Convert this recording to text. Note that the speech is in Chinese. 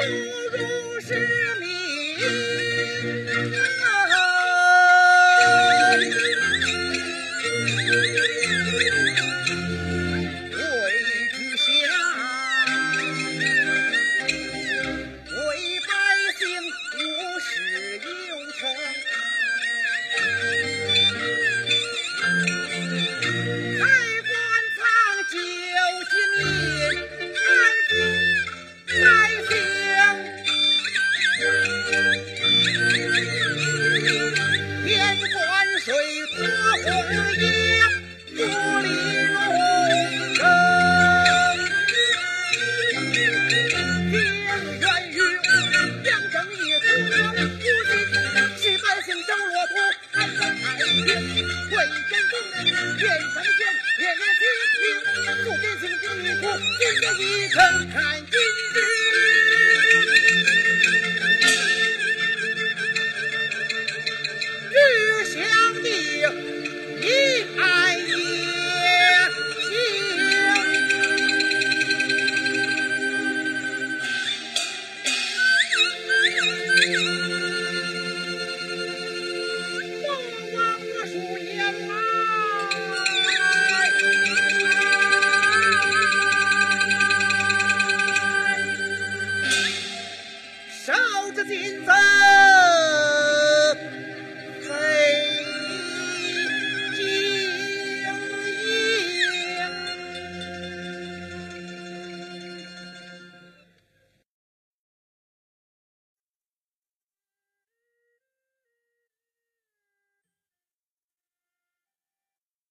不辱使命啊未见东南面，见长江，也平阳路，便行经吕布，便有一层。